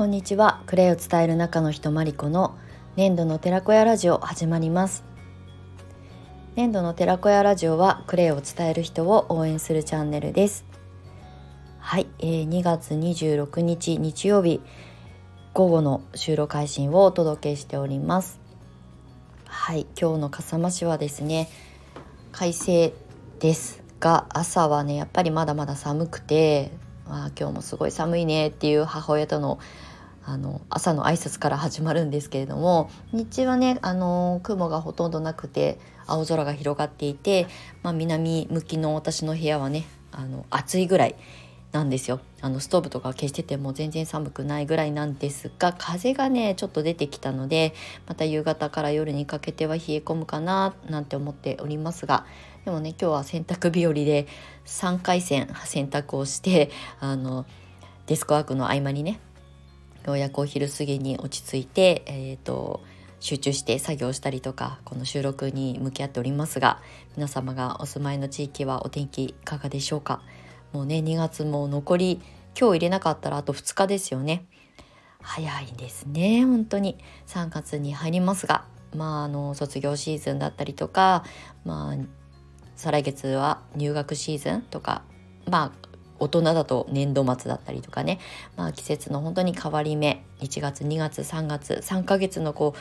こんにちは。クレイを伝える中の人マリコの粘土の寺子屋ラジオ始まります。粘土の寺子屋ラジオはクレイを伝える人を応援するチャンネルです。はい、えー、2月26日日曜日午後の収録配信をお届けしております。はい。今日の笠間市はですね快晴ですが朝はねやっぱりまだまだ寒くてまあ、今日もすごい寒いねっていう母親とのあの朝の挨拶から始まるんですけれども日中はねあの雲がほとんどなくて青空が広がっていて、まあ、南向きの私の部屋はねあの暑いぐらいなんですよ。あのストーブとか消してても全然寒くないぐらいなんですが風がねちょっと出てきたのでまた夕方から夜にかけては冷え込むかななんて思っておりますがでもね今日は洗濯日和で3回戦洗濯をしてあのデスクワークの合間にねようやくお昼過ぎに落ち着いて、えーと集中して作業したりとかこの収録に向き合っておりますが皆様がお住まいの地域はお天気いかがでしょうか？もうね2月も残り今日入れなかったらあと2日ですよね。早いですね本当に。3月に入りますがまああの卒業シーズンだったりとかまあ再来月は入学シーズンとかまあ大人だと年度末だったりとかね、まあ、季節の本当に変わり目。1月2月3月3ヶ月のこ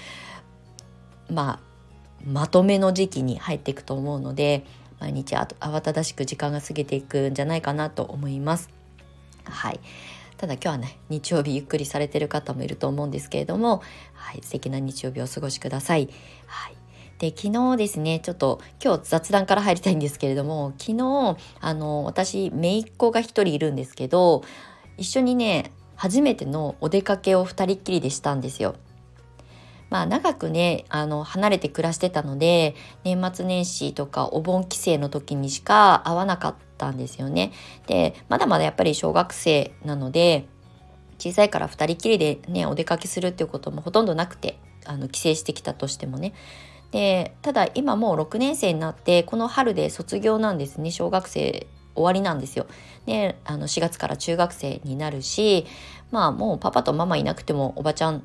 うまあまとめの時期に入っていくと思うので毎日慌ただしく時間が過ぎていくんじゃないかなと思います。はい。ただ今日はね日曜日ゆっくりされてる方もいると思うんですけれども、はい、素敵な日曜日をお過ごしください。はい。で昨日ですねちょっと今日雑談から入りたいんですけれども昨日あの私姪っ子が1人いるんですけど一緒にね初めてのお出かけを2人っきりでしたんですよ。まあ長くねあの離れて暮らしてたので年末年始とかお盆帰省の時にしか会わなかったんですよね。でまだまだやっぱり小学生なので小さいから2人きりでねお出かけするっていうこともほとんどなくてあの帰省してきたとしてもね。でただ今もう6年生になってこの春で卒業なんですね。小学生終わりなんですよ。であの4月から中学生になるしまあもうパパとママいなくてもおばちゃん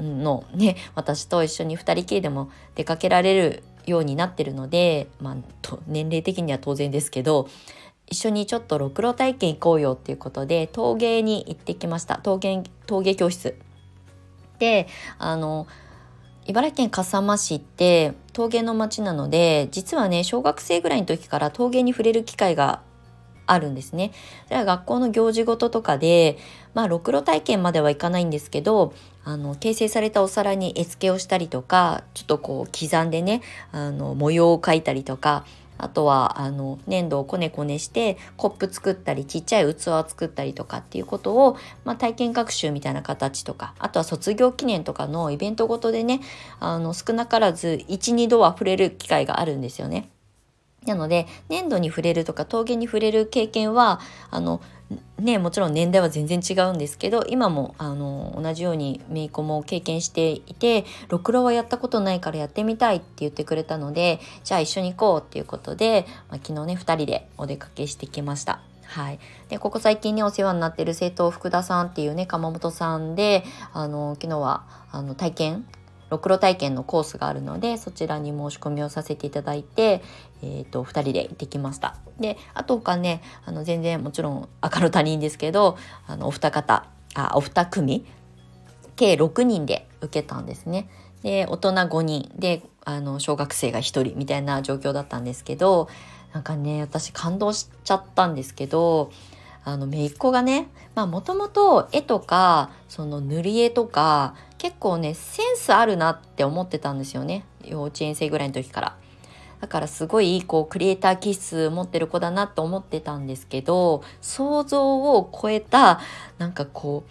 のね私と一緒に2人きりでも出かけられるようになってるので、まあ、年齢的には当然ですけど一緒にちょっとろくろ体験行こうよっていうことで陶芸に行ってきました。陶芸陶芸教室。であの茨城県笠間市って陶芸の町なので実はね小学生ぐらいの時から陶芸に触れる機会があるんですね。それは学校の行事ごととかで、まあ、ろくろ体験まではいかないんですけど、あの、形成されたお皿に絵付けをしたりとか、ちょっとこう刻んでね、あの、模様を描いたりとか、あとは、あの、粘土をこねこねして、コップ作ったり、ちっちゃい器を作ったりとかっていうことを、まあ、体験学習みたいな形とか、あとは卒業記念とかのイベントごとでね、あの、少なからず1、2度は触れる機会があるんですよね。なので粘土に触れるとか陶芸に触れる経験はあのねもちろん年代は全然違うんですけど今もあの同じように姪っ子も経験していてろくろはやったことないからやってみたいって言ってくれたのでじゃあ一緒に行こうっていうことで、まあ、昨日ね2人でお出かけしてきました。はい、でここ最近ねお世話になってる生徒福田さんっていうね鎌本さんであの昨日はあの体験ろくろ体験のコースがあるのでそちらに申し込みをさせていただいて、えーと、2人で行ってきました。であと他ねあの全然もちろん赤の他人ですけどあのお二方あお二組計6人で受けたんですね。で大人5人であの小学生が1人みたいな状況だったんですけどなんかね私感動しちゃったんですけどあの姪っ子がねもともと絵とかその塗り絵とか結構ねセンスあるなって思ってたんですよね幼稚園生ぐらいの時から。だからすごいこうクリエイター気質持ってる子だなと思ってたんですけど想像を超えたなんかこ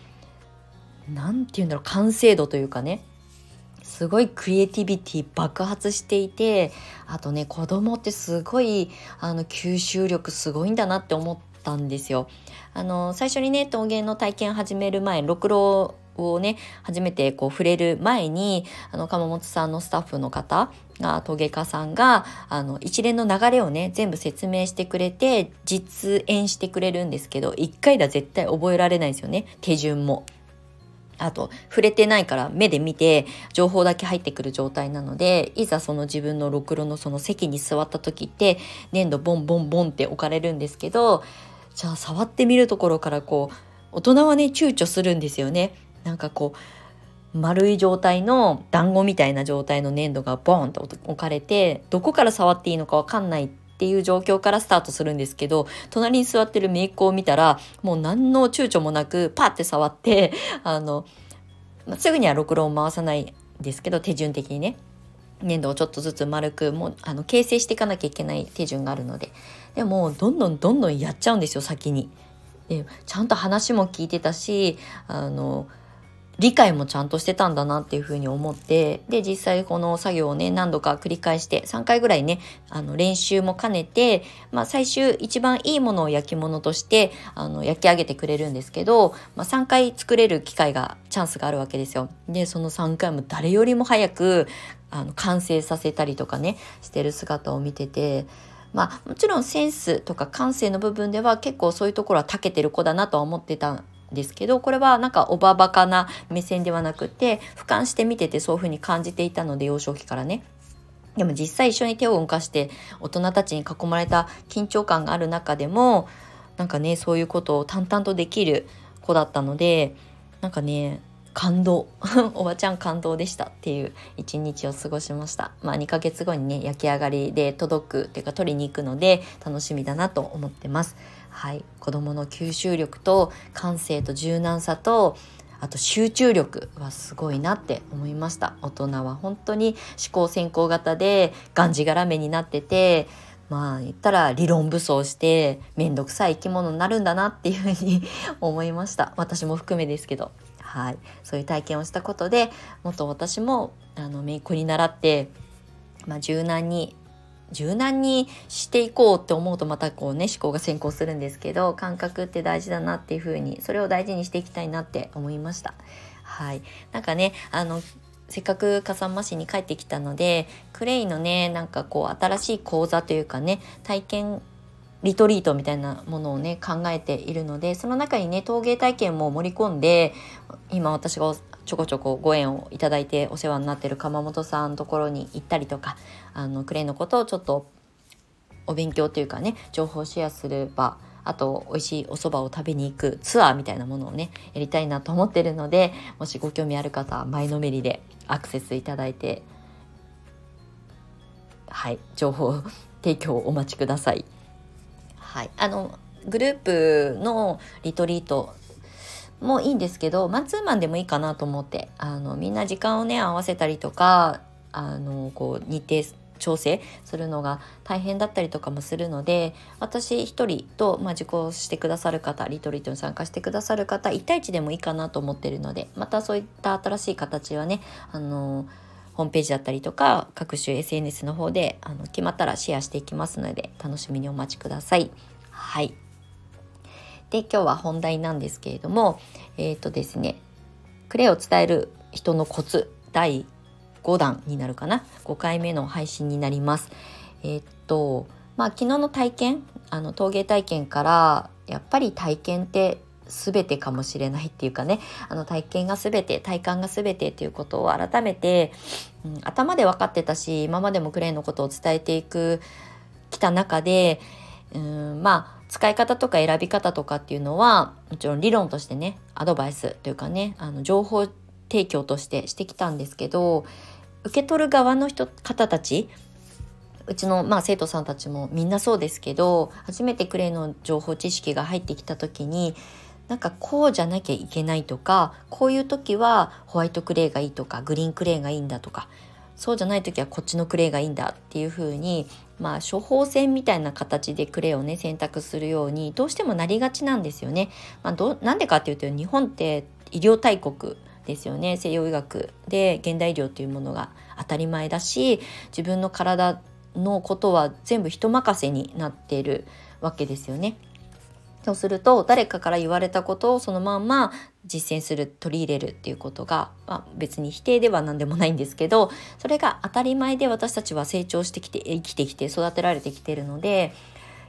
う何て言うんだろう完成度というかねすごいクリエイティビティ爆発していてあとね子供ってすごいあの吸収力すごいんだなって思ったんですよ。あの最初にね陶芸の体験始める前ろくろをね初めてこう触れる前にあの鎌本さんのスタッフの方が陶芸家さんがあの一連の流れをね全部説明してくれて実演してくれるんですけど1回では絶対覚えられないですよね手順も。あと触れてないから目で見て情報だけ入ってくる状態なのでいざその自分のろくろのその席に座った時って粘土ボンボンボンって置かれるんですけどじゃあ触ってみるところからこう大人はね躊躇するんですよね。なんかこう丸い状態の団子みたいな状態の粘土がボーンと置かれてどこから触っていいのか分かんないっていう状況からスタートするんですけど隣に座ってる姪っ子を見たらもう何の躊躇もなくパッて触って あの、すぐにはろくろを回さないんですけど手順的にね粘土をちょっとずつ丸くもうあの形成していかなきゃいけない手順があるのででもどんどんどんどんやっちゃうんですよ先に。でちゃんと話も聞いてたしあの理解もちゃんとしてたんだなっていうふうに思ってで実際この作業をね何度か繰り返して3回ぐらいねあの練習も兼ねて、まあ、最終一番いいものを焼き物としてあの焼き上げてくれるんですけど、まあ、3回作れる機会がチャンスがあるわけですよ。でその3回も誰よりも早くあの完成させたりとかねしてる姿を見ててまあもちろんセンスとか感性の部分では結構そういうところは長けてる子だなとは思ってたんですけどこれはなんかおばばかな目線ではなくて俯瞰して見ててそういうふうに感じていたので幼少期からね。でも実際一緒に手を動かして大人たちに囲まれた緊張感がある中でもなんかねそういうことを淡々とできる子だったのでなんかね感動。おばちゃん感動でしたっていう一日を過ごしました。まあ2ヶ月後にね焼き上がりで届くっていうか取りに行くので楽しみだなと思ってます。はい。子供の吸収力と感性と柔軟さとあと集中力はすごいなって思いました。大人は本当に思考先行型でがんじがらめになっててまあ言ったら理論武装して面倒くさい生き物になるんだなっていうふうに 思いました。私も含めですけど。はい、そういう体験をしたことでもっと私もあの姪っ子に習って、まあ、柔軟に柔軟にしていこうって思うとまたこうね思考が先行するんですけど感覚って大事だなっていう風にそれを大事にしていきたいなって思いました。はい、なんかねあのせっかく笠間市に帰ってきたのでクレイのねなんかこう新しい講座というかね体験リトリートみたいなものをね考えているのでその中にね陶芸体験も盛り込んで今私がちょこちょこご縁をいただいてお世話になってる鎌本さんのところに行ったりとかあのクレイのことをちょっとお勉強というかね情報シェアする場あと美味しいお蕎麦を食べに行くツアーみたいなものをねやりたいなと思ってるのでもしご興味ある方は前のめりでアクセスいただいてはい情報提供をお待ちください。はい、あのグループのリトリートもいいんですけどマンツーマンでもいいかなと思ってあのみんな時間をね合わせたりとかあのこう日程調整するのが大変だったりとかもするので私一人と、まあ、受講してくださる方リトリートに参加してくださる方1対1でもいいかなと思ってるのでまたそういった新しい形はねあのホームページだったりとか各種 SNS の方であの決まったらシェアしていきますので楽しみにお待ちください。はいで今日は本題なんですけれどもえっ、ー、とですねクレイを伝える人のコツ第5弾になるかな？5回目の配信になります。えっ、ー、とまあ昨日の体験あの陶芸体験からやっぱり体験って全てかもしれないっていうかねあの体験が全て体感が全てっていうことを改めて、うん、頭で分かってたし今までもクレーンのことを伝えていくきた中でうんまあ使い方とか選び方とかっていうのはもちろん理論としてねアドバイスというかねあの情報提供としてしてきたんですけど受け取る側の人方たちうちの、まあ、生徒さんたちもみんなそうですけど初めてクレイの情報知識が入ってきた時になんかこうじゃなきゃいけないとかこういう時はホワイトクレイがいいとかグリーンクレイがいいんだとかそうじゃない時はこっちのクレイがいいんだっていう風にまあ処方箋みたいな形でクレをね選択するようにどうしてもなりがちなんですよね。まあ、どなんでかっていうと日本って医療大国ですよね西洋医学で現代医療っていうものが当たり前だし自分の体のことは全部人任せになっているわけですよね。そうすると誰かから言われたことをそのまんま実践する取り入れるっていうことが、まあ、別に否定では何でもないんですけどそれが当たり前で私たちは成長してきて生きてきて育てられてきてるので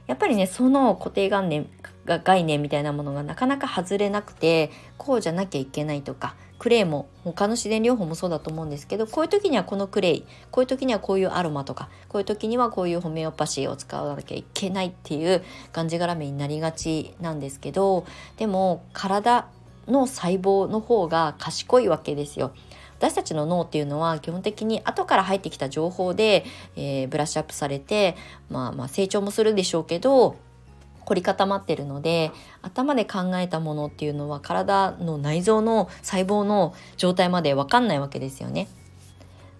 やっぱりねその固定概念概念みたいなものがなかなか外れなくてこうじゃなきゃいけないとかクレイも他の自然療法もそうだと思うんですけどこういう時にはこのクレイこういう時にはこういうアロマとかこういう時にはこういうホメオパシーを使わなきゃいけないっていうがんじがらめになりがちなんですけどでも体の細胞の方が賢いわけですよ。私たちの脳っていうのは基本的に後から入ってきた情報で、えー、ブラッシュアップされて、まあ、まあ成長もするでしょうけど凝り固まってるので頭で考えたものっていうのは体の内臓の細胞の状態まで分かんないわけですよね。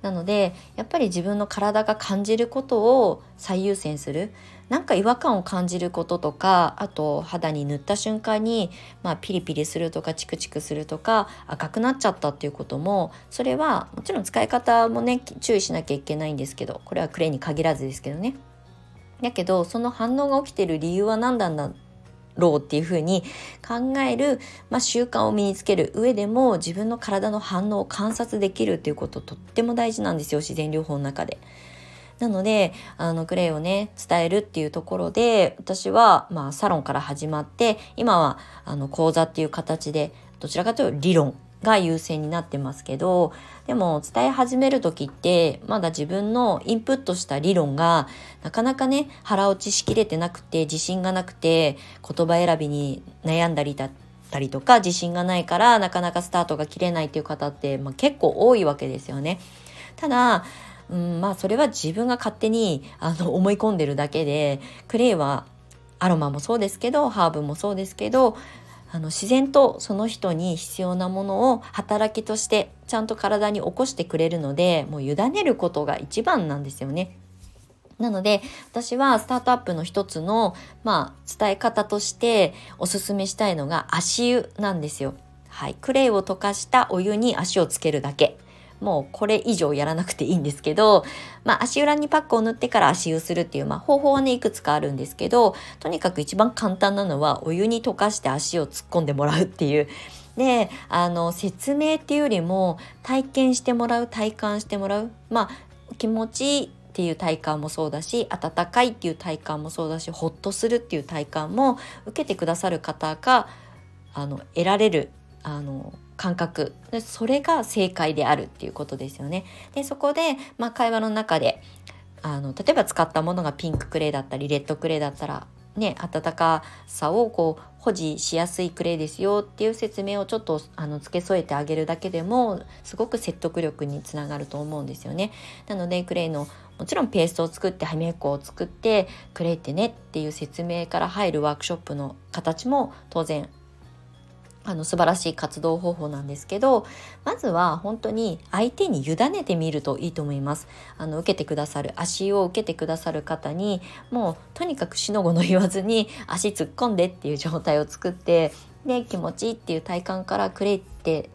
なのでやっぱり自分の体が感じることを最優先するなんか違和感を感じることとかあと肌に塗った瞬間に、まあ、ピリピリするとかチクチクするとか赤くなっちゃったっていうこともそれはもちろん使い方もね注意しなきゃいけないんですけどこれはクレイに限らずですけどね。だけどその反応が起きてる理由は何なんだろうっていうふうに考える、まあ、習慣を身につける上でも自分の体の反応を観察できるっていうこととっても大事なんですよ自然療法の中で。なのであのクレイをね伝えるっていうところで私は、まあ、サロンから始まって今はあの講座っていう形でどちらかというと理論が優先になってますけどでも伝え始める時ってまだ自分のインプットした理論がなかなかね腹落ちしきれてなくて自信がなくて言葉選びに悩んだりだったりとか自信がないからなかなかスタートが切れないっていう方って、まあ、結構多いわけですよね。ただうん、まあそれは自分が勝手にあの思い込んでるだけでクレイはアロマもそうですけどハーブもそうですけどあの自然とその人に必要なものを働きとしてちゃんと体に起こしてくれるのでもう委ねることが一番なんですよね。なので私はスタートアップの一つの、まあ、伝え方としておすすめしたいのが足湯なんですよ。はい、クレイを溶かしたお湯に足をつけるだけ。もうこれ以上やらなくていいんですけど、まあ、足裏にパックを塗ってから足湯するっていう、まあ、方法はねいくつかあるんですけどとにかく一番簡単なのはお湯に溶かして足を突っ込んでもらうっていう。であの説明っていうよりも体験してもらう体感してもらう。まあ気持ちいいっていう体感もそうだし温かいっていう体感もそうだしほっとするっていう体感も受けてくださる方があの得られるあの感覚でそれが正解であるっていうことですよね。でそこで、まあ、会話の中であの例えば使ったものがピンククレイだったりレッドクレイだったらね温かさをこう保持しやすいクレイですよっていう説明をちょっとあの付け添えてあげるだけでもすごく説得力につながると思うんですよね。なのでクレイのもちろんペーストを作って歯磨き粉を作ってクレイってねっていう説明から入るワークショップの形も当然あの素晴らしい活動方法なんですけどまずは本当に相手に委ねてみるといいと思います。あの受けてくださる足を受けてくださる方にもうとにかくしのごの言わずに足突っ込んでっていう状態を作ってで気持ちいいっていう体感からクレイって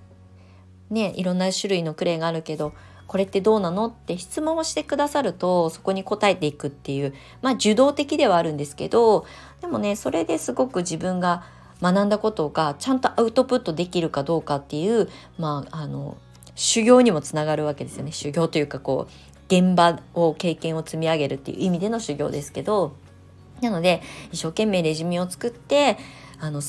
ねいろんな種類のクレイがあるけどこれってどうなのって質問をしてくださるとそこに答えていくっていうまあ受動的ではあるんですけどでもねそれですごく自分が学んだことがちゃんとアウトプットできるかどうかっていう、まあ、あの修行にもつながるわけですよね。修行というかこう現場を経験を積み上げるっていう意味での修行ですけど。なので一生懸命レジュメを作ってあの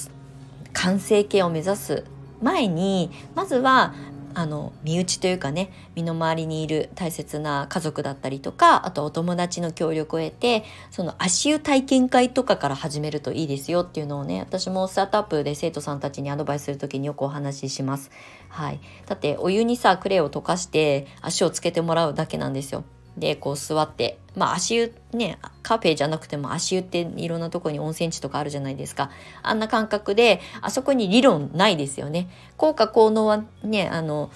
完成形を目指す前にまずはあの身内というかね身の回りにいる大切な家族だったりとかあとお友達の協力を得てその足湯体験会とかから始めるといいですよっていうのをね私もスタートアップで生徒さんたちにアドバイスする時によくお話しします。はい、だってお湯にさクレイを溶かして足をつけてもらうだけなんですよ。でこう座ってまあ足湯ねカフェじゃなくても足湯っていろんなとこに温泉地とかあるじゃないですか。あんな感覚であそこに理論ないですよね。効果効能はねあの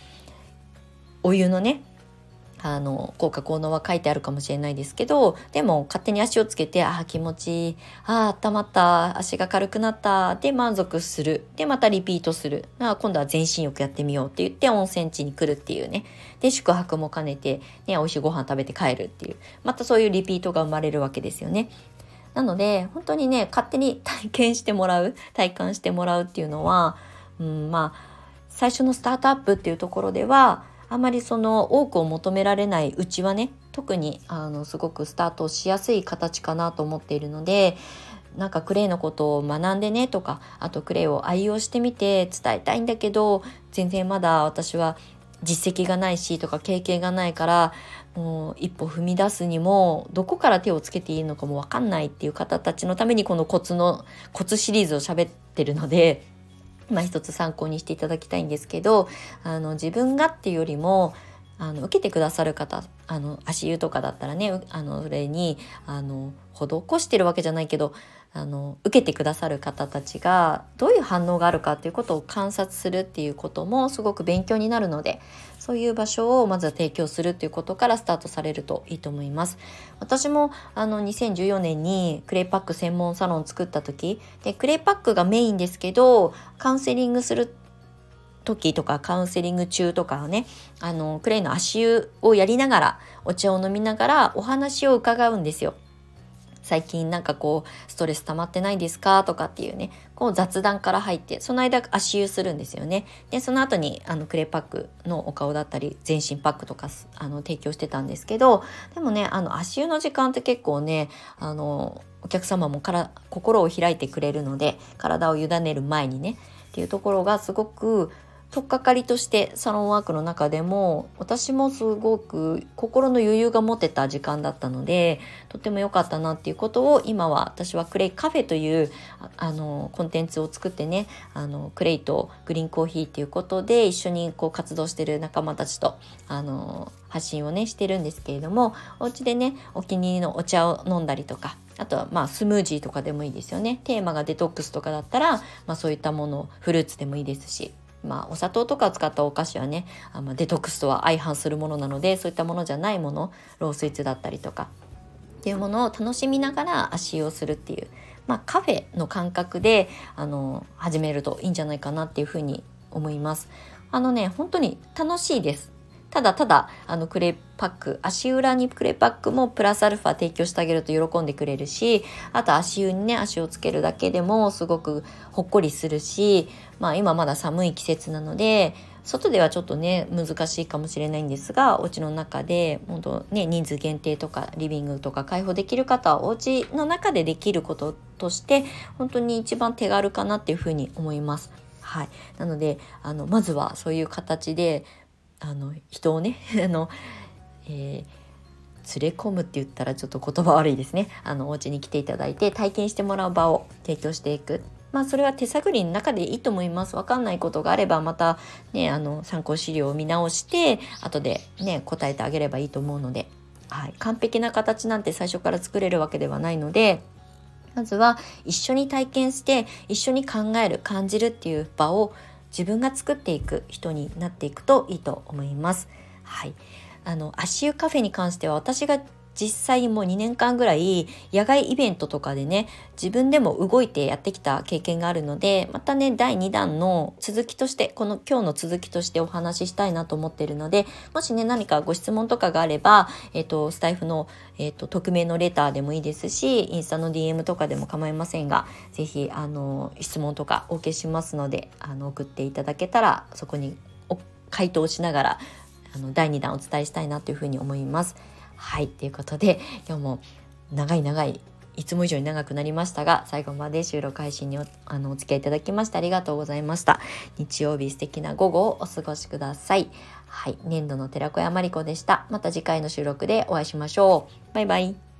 お湯のねあの効果効能は書いてあるかもしれないですけどでも勝手に足をつけてああ気持ちいい。あ温まった。足が軽くなった。で満足する。でまたリピートする。あ今度は全身浴やってみようって言って温泉地に来るっていうね。で宿泊も兼ねて、ね、美味しいご飯食べて帰るっていう。またそういうリピートが生まれるわけですよね。なので本当にね勝手に体験してもらう体感してもらうっていうのは、うん、まあ最初のスタートアップっていうところではあまりその多くを求められないうちはね特にあのすごくスタートしやすい形かなと思っているのでなんかクレイのことを学んでねとかあとクレイを愛用してみて伝えたいんだけど全然まだ私は実績がないしとか経験がないからもう一歩踏み出すにもどこから手をつけていいのかも分かんないっていう方たちのためにこのコツのコツシリーズを喋ってるのでまあ一つ参考にしていただきたいんですけどあの自分がっていうよりもあの受けてくださる方あの足湯とかだったらねあのそれにあの施してるわけじゃないけどあの受けてくださる方たちがどういう反応があるかっていうことを観察するっていうこともすごく勉強になるのでそういう場所をまずは提供するっていうことからスタートされるといいと思います私もあの2014年にクレイパック専門サロン作った時でクレイパックがメインですけどカウンセリングする時とかカウンセリング中とかねあのクレイの足湯をやりながらお茶を飲みながらお話を伺うんですよ。最近なんかこうストレス溜まってないですか？とかっていうねこう雑談から入ってその間足湯するんですよね。でその後にあのクレーパックのお顔だったり全身パックとかあの提供してたんですけどでもねあの足湯の時間って結構ねあのお客様もから心を開いてくれるので体を委ねる前にねっていうところがすごく取っかかりとしてサロンワークの中でも私もすごく心の余裕が持てた時間だったのでとっても良かったなっていうことを今は私はクレイカフェというあのコンテンツを作ってねあのクレイとグリーンコーヒーっていうことで一緒にこう活動してる仲間たちとあの発信をねしてるんですけれどもお家でねお気に入りのお茶を飲んだりとかあとはまあスムージーとかでもいいですよね。テーマがデトックスとかだったら、まあ、そういったものフルーツでもいいですし。まあ、お砂糖とかを使ったお菓子はねあのデトックスとは相反するものなのでそういったものじゃないものロースイーツだったりとかっていうものを楽しみながら足湯をするっていう、まあ、カフェの感覚であの始めるといいんじゃないかなっていうふうに思います。あのね本当に楽しいですただただあのクレーパック足裏にクレーパックもプラスアルファ提供してあげると喜んでくれるしあと足湯にね足をつけるだけでもすごくほっこりするしまあ今まだ寒い季節なので外ではちょっとね難しいかもしれないんですがお家の中で本当ね人数限定とかリビングとか開放できる方はお家の中でできることとして本当に一番手軽かなっていうふうに思います。はい、なのであのまずはそういう形であの人をね あの、えー、連れ込むって言ったらちょっと言葉悪いですねあのお家に来ていただいて体験してもらう場を提供していくまあそれは手探りの中でいいと思います。わかんないことがあればまたね、あの参考資料を見直して後でね、答えてあげればいいと思うので、はい。完璧な形なんて最初から作れるわけではないので、まずは一緒に体験して一緒に考える、感じるっていう場を自分が作っていく人になっていくといいと思います。はい。あの足湯カフェに関しては私が実際もう2年間ぐらい野外イベントとかでね自分でも動いてやってきた経験があるのでまたね第2弾の続きとしてこの今日の続きとしてお話ししたいなと思ってるのでもしね何かご質問とかがあれば、えーと、スタイフの、えーと、匿名のレターでもいいですしインスタの DM とかでも構いませんが是非あの質問とかお受けしますのであの送っていただけたらそこに回答しながらあの第2弾お伝えしたいなというふうに思います。はいということで今日も長い長いいつも以上に長くなりましたが最後まで収録配信におあのお付き合いいただきましてありがとうございました。日曜日素敵な午後をお過ごしください。はい年度の寺子屋まりこでした。また次回の収録でお会いしましょう。バイバイ。